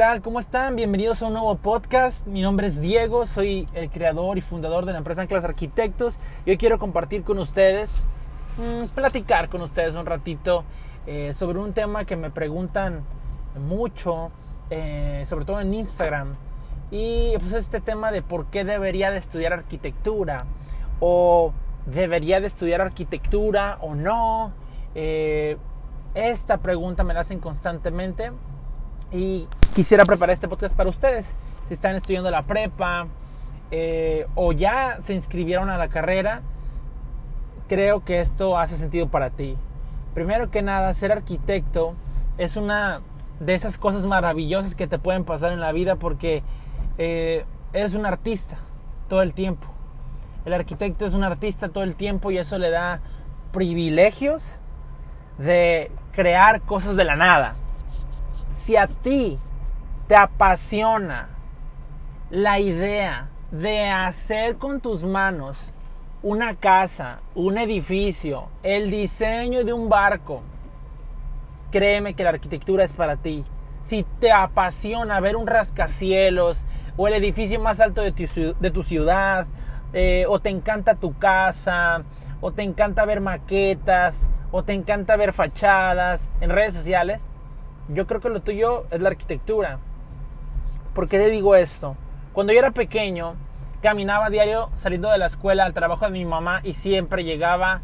tal? ¿Cómo están? Bienvenidos a un nuevo podcast. Mi nombre es Diego, soy el creador y fundador de la empresa Anclas Arquitectos. Y hoy quiero compartir con ustedes, mmm, platicar con ustedes un ratito eh, sobre un tema que me preguntan mucho, eh, sobre todo en Instagram. Y pues este tema de por qué debería de estudiar arquitectura o debería de estudiar arquitectura o no. Eh, esta pregunta me la hacen constantemente y quisiera preparar este podcast para ustedes. Si están estudiando la prepa eh, o ya se inscribieron a la carrera, creo que esto hace sentido para ti. Primero que nada, ser arquitecto es una de esas cosas maravillosas que te pueden pasar en la vida porque eh, eres un artista todo el tiempo. El arquitecto es un artista todo el tiempo y eso le da privilegios de crear cosas de la nada. Si a ti te apasiona la idea de hacer con tus manos una casa, un edificio, el diseño de un barco, créeme que la arquitectura es para ti. Si te apasiona ver un rascacielos o el edificio más alto de tu, ciudad, eh, o te encanta tu casa, o te encanta ver maquetas, o te encanta ver fachadas en redes sociales, yo creo que lo tuyo es la arquitectura. ¿Por qué te digo esto? Cuando yo era pequeño, caminaba diario saliendo de la escuela al trabajo de mi mamá y siempre llegaba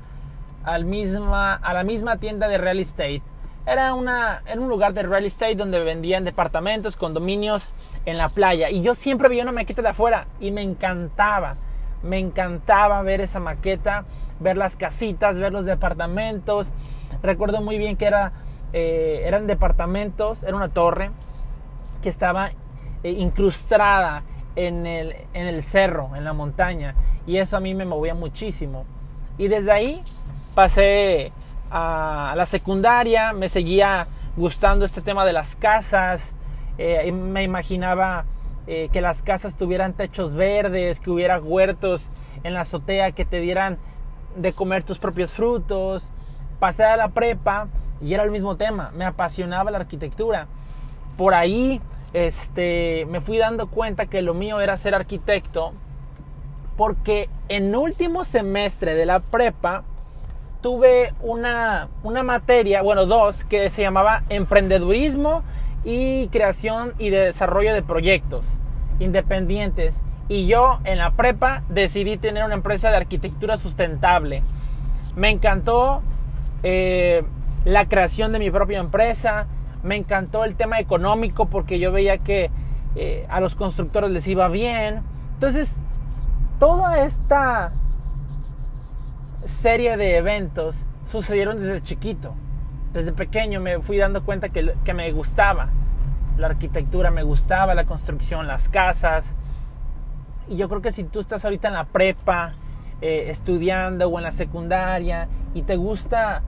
al misma, a la misma tienda de real estate. Era, una, era un lugar de real estate donde vendían departamentos, condominios en la playa. Y yo siempre veía una maqueta de afuera y me encantaba. Me encantaba ver esa maqueta, ver las casitas, ver los departamentos. Recuerdo muy bien que era, eh, eran departamentos, era una torre que estaba eh, incrustada en el, en el cerro, en la montaña. Y eso a mí me movía muchísimo. Y desde ahí pasé a la secundaria, me seguía gustando este tema de las casas. Eh, me imaginaba eh, que las casas tuvieran techos verdes, que hubiera huertos en la azotea que te dieran de comer tus propios frutos. Pasé a la prepa y era el mismo tema, me apasionaba la arquitectura. Por ahí este, me fui dando cuenta que lo mío era ser arquitecto porque en último semestre de la prepa tuve una, una materia, bueno, dos, que se llamaba emprendedurismo y creación y desarrollo de proyectos independientes. Y yo en la prepa decidí tener una empresa de arquitectura sustentable. Me encantó eh, la creación de mi propia empresa, me encantó el tema económico porque yo veía que eh, a los constructores les iba bien. Entonces, toda esta serie de eventos sucedieron desde chiquito. Desde pequeño me fui dando cuenta que, que me gustaba la arquitectura, me gustaba la construcción, las casas. Y yo creo que si tú estás ahorita en la prepa, eh, estudiando o en la secundaria y te gusta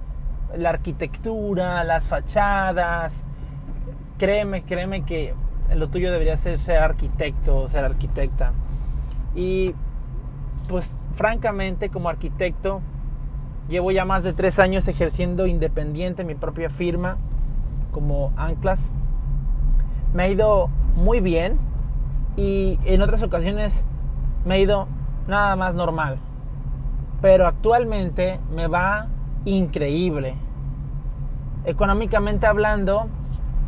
la arquitectura, las fachadas, créeme, créeme que lo tuyo debería ser ser arquitecto, ser arquitecta. Y pues francamente como arquitecto llevo ya más de tres años ejerciendo independiente mi propia firma como Anclas. Me ha ido muy bien y en otras ocasiones me ha ido nada más normal. Pero actualmente me va increíble. Económicamente hablando,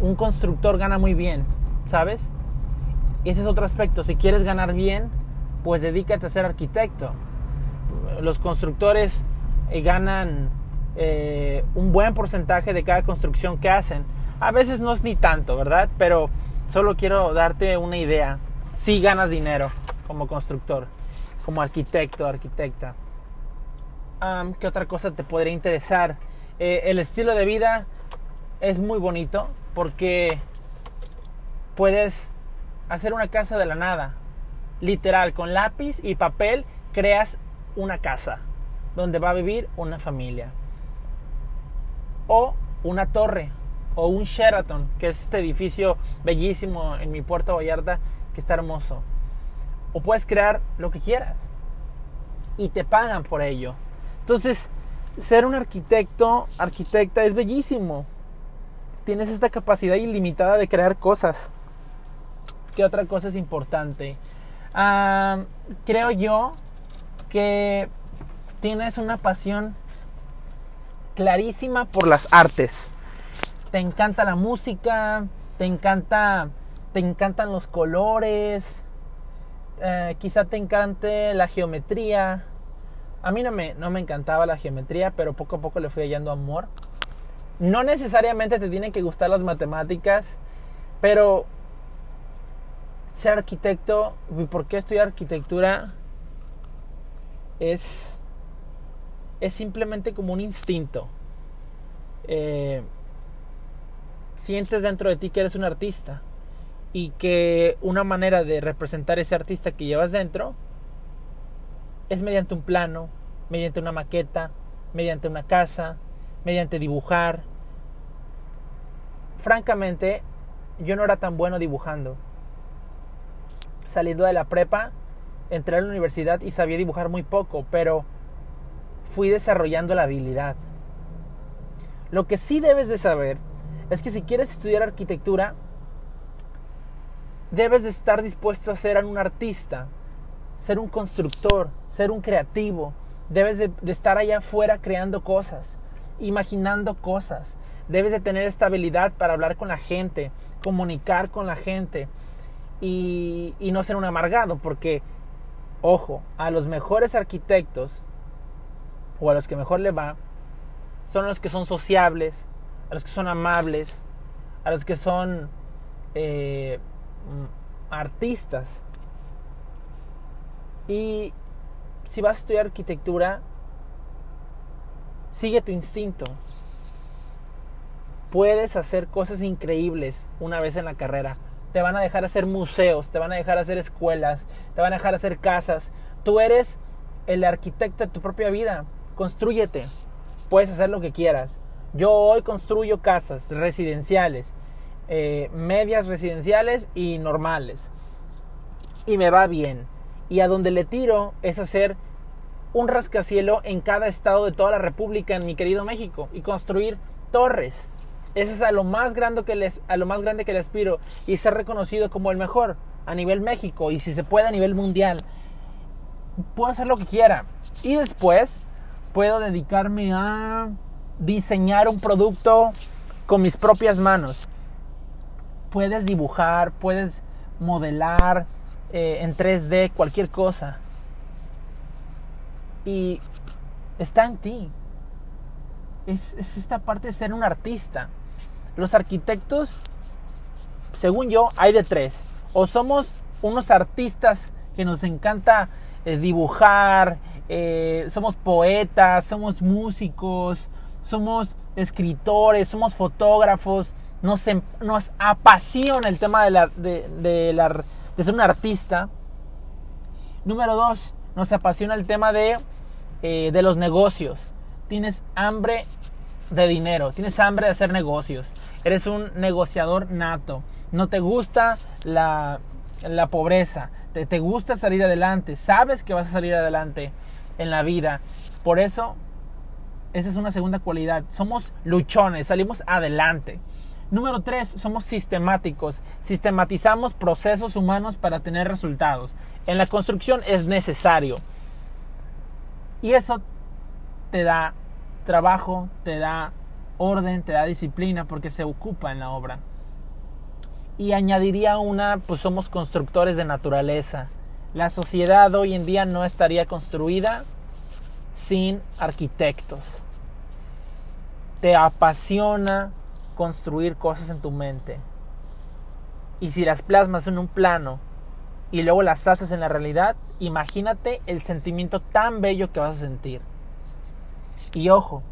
un constructor gana muy bien, ¿sabes? Ese es otro aspecto. Si quieres ganar bien, pues dedícate a ser arquitecto. Los constructores eh, ganan eh, un buen porcentaje de cada construcción que hacen. A veces no es ni tanto, ¿verdad? Pero solo quiero darte una idea. Si ganas dinero como constructor, como arquitecto, arquitecta. ¿Qué otra cosa te podría interesar? Eh, el estilo de vida es muy bonito porque puedes hacer una casa de la nada. Literal, con lápiz y papel creas una casa donde va a vivir una familia. O una torre, o un Sheraton, que es este edificio bellísimo en mi Puerto Vallarta que está hermoso. O puedes crear lo que quieras y te pagan por ello. Entonces, ser un arquitecto, arquitecta es bellísimo. Tienes esta capacidad ilimitada de crear cosas. ¿Qué otra cosa es importante? Ah, creo yo que tienes una pasión clarísima por las artes. Te encanta la música, te encanta, te encantan los colores, eh, quizá te encante la geometría. A mí no me, no me encantaba la geometría, pero poco a poco le fui hallando amor. No necesariamente te tienen que gustar las matemáticas, pero ser arquitecto, ¿por qué estudiar arquitectura? Es, es simplemente como un instinto. Eh, sientes dentro de ti que eres un artista y que una manera de representar ese artista que llevas dentro es mediante un plano, mediante una maqueta, mediante una casa, mediante dibujar. Francamente, yo no era tan bueno dibujando. Saliendo de la prepa, entré a la universidad y sabía dibujar muy poco, pero fui desarrollando la habilidad. Lo que sí debes de saber es que si quieres estudiar arquitectura, debes de estar dispuesto a ser un artista, ser un constructor, ser un creativo. Debes de, estar allá afuera creando cosas, imaginando cosas. Debes de tener esta habilidad para hablar con la gente, comunicar con la gente y, no ser un amargado, porque, ojo, a los mejores arquitectos o a los que mejor le va, son los que son sociables, a los que son amables, a los que son eh, mm, artistas. Y si vas a estudiar arquitectura, sigue tu instinto. Puedes hacer cosas increíbles una vez en la carrera. Te van a dejar hacer museos, te van a dejar hacer escuelas, te van a dejar hacer casas. Tú eres el arquitecto de tu propia vida. Construyete puedes hacer lo que quieras. Yo hoy construyo casas residenciales, eh, medias residenciales y normales. Y me va bien. Y a donde le tiro es hacer un rascacielo en cada estado de toda la República en mi querido México y construir torres. Eso es a lo más grande que les, a lo más grande que le aspiro y ser reconocido como el mejor a nivel México y si se puede a nivel mundial. Puedo hacer lo que quiera. Y después puedo dedicarme a diseñar un producto con mis propias manos. Puedes dibujar, puedes modelar eh, en 3D, cualquier cosa. Y está en ti. Es, es esta parte de ser un artista. Los arquitectos, según yo, hay de tres. O somos unos artistas que nos encanta eh, dibujar, eh, somos poetas, somos músicos, somos escritores, somos fotógrafos, nos, em, nos apasiona el tema de, la, de, de, ser un artista. Número dos, nos apasiona el tema de, eh, de los negocios. Tienes hambre de dinero, tienes hambre de hacer negocios, eres un negociador nato, no te gusta la, la pobreza, te, te gusta salir adelante, sabes que vas a salir adelante en la vida. Por eso, esa es una segunda cualidad. Somos luchones, salimos adelante. Número tres, somos sistemáticos. Sistematizamos procesos humanos para tener resultados. En la construcción es necesario. Y eso te da trabajo, te da orden, te da disciplina porque se ocupa en la obra. Y añadiría una, pues somos constructores de naturaleza. La sociedad hoy en día no estaría construida sin arquitectos. Te apasiona construir cosas en tu mente. Y si las plasmas en un plano y luego las haces en la realidad, imagínate el sentimiento tan bello que vas a sentir. Y ojo,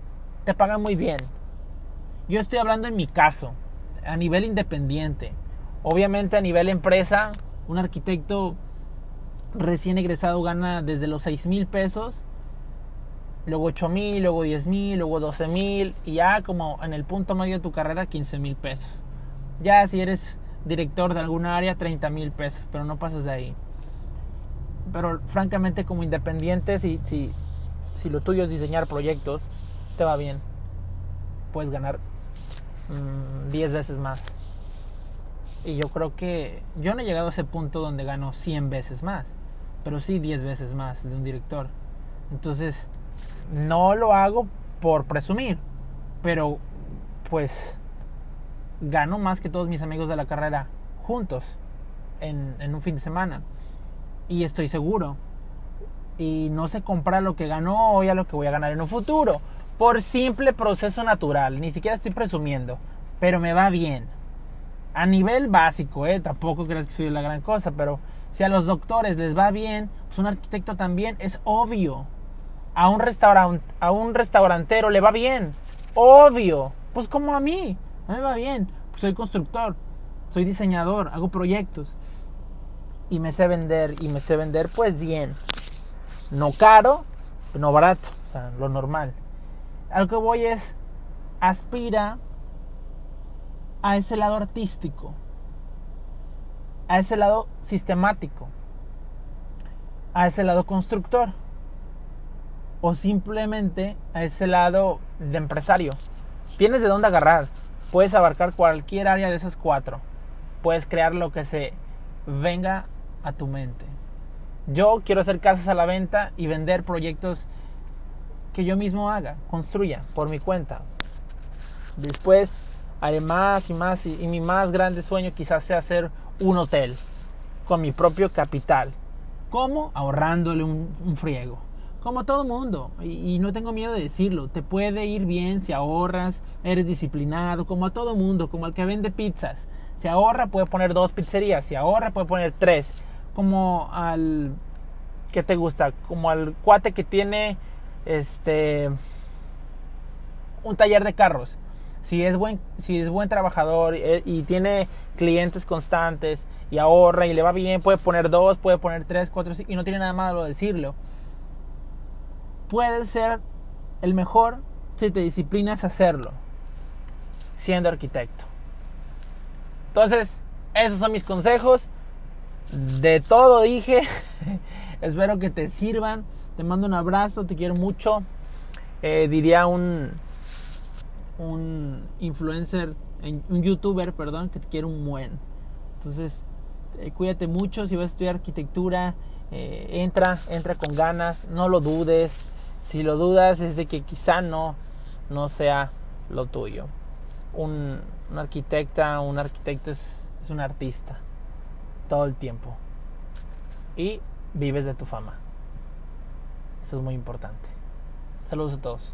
te pagan muy bien. Yo estoy hablando en mi caso, a nivel independiente. Obviamente a nivel empresa, un arquitecto recién egresado gana desde los 6 mil pesos, luego 8 mil, luego 10 mil, luego 12 mil y ya como en el punto medio de tu carrera 15 mil pesos. Ya si eres director de alguna área 30 mil pesos, pero no pasas de ahí. Pero francamente como independiente, si, si, si lo tuyo es diseñar proyectos, te va bien. Puedes ganar 10 mm, veces más. Y yo creo que yo no he llegado a ese punto donde gano 100 veces más, pero sí 10 veces más de un director. Entonces, no lo hago por presumir, pero pues gano más que todos mis amigos de la carrera juntos en, en un fin de semana. Y estoy seguro. Y no se compra lo que ganó hoy a lo que voy a ganar en un futuro. Por simple proceso natural. Ni siquiera estoy presumiendo. Pero me va bien. A nivel básico, ¿eh? Tampoco creas que soy la gran cosa. Pero si a los doctores les va bien, pues un arquitecto también. Es obvio. A un, restaurant, a un restaurantero le va bien. Obvio. Pues como a mí. Me va bien. Pues soy constructor. Soy diseñador. Hago proyectos. Y me sé vender. Y me sé vender pues bien. No caro, no barato. O sea, lo normal. A lo que voy es, aspira a ese lado artístico, a ese lado sistemático, a ese lado constructor o simplemente a ese lado de empresario. Tienes de dónde agarrar. Puedes abarcar cualquier área de esas cuatro. Puedes crear lo que se venga a tu mente. Yo quiero hacer casas a la venta y vender proyectos que yo mismo haga, construya por mi cuenta. Después haré más y más y, mi más grande sueño quizás sea hacer un hotel con mi propio capital. ¿Cómo? Ahorrándole un, friego. Como todo mundo, y, y, no tengo miedo de decirlo, te puede ir bien si ahorras, eres disciplinado, como a todo mundo, como al que vende pizzas. Si ahorra puede poner dos pizzerías, si ahorra puede poner tres. Como al... ¿Qué te gusta? Como al cuate que tiene este un taller de carros. Si es buen, si es buen trabajador eh, y, tiene clientes constantes y ahorra y le va bien, puede poner dos, puede poner tres, cuatro y no tiene nada malo decirlo. Puedes ser el mejor si te disciplinas a hacerlo, siendo arquitecto. Entonces, esos son mis consejos. De todo dije. Espero que te sirvan. Te mando un abrazo, te quiero mucho. Eh, diría un, un influencer, un youtuber, perdón, que te quiero un buen. Entonces, eh, cuídate mucho. Si vas a estudiar arquitectura, eh, entra, entra con ganas, no lo dudes. Si lo dudas es de que quizá no, no sea lo tuyo. Un, arquitecta, un arquitecto es un artista todo el tiempo. Y vives de tu fama. Es muy importante. Saludos a todos.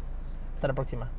Hasta la próxima.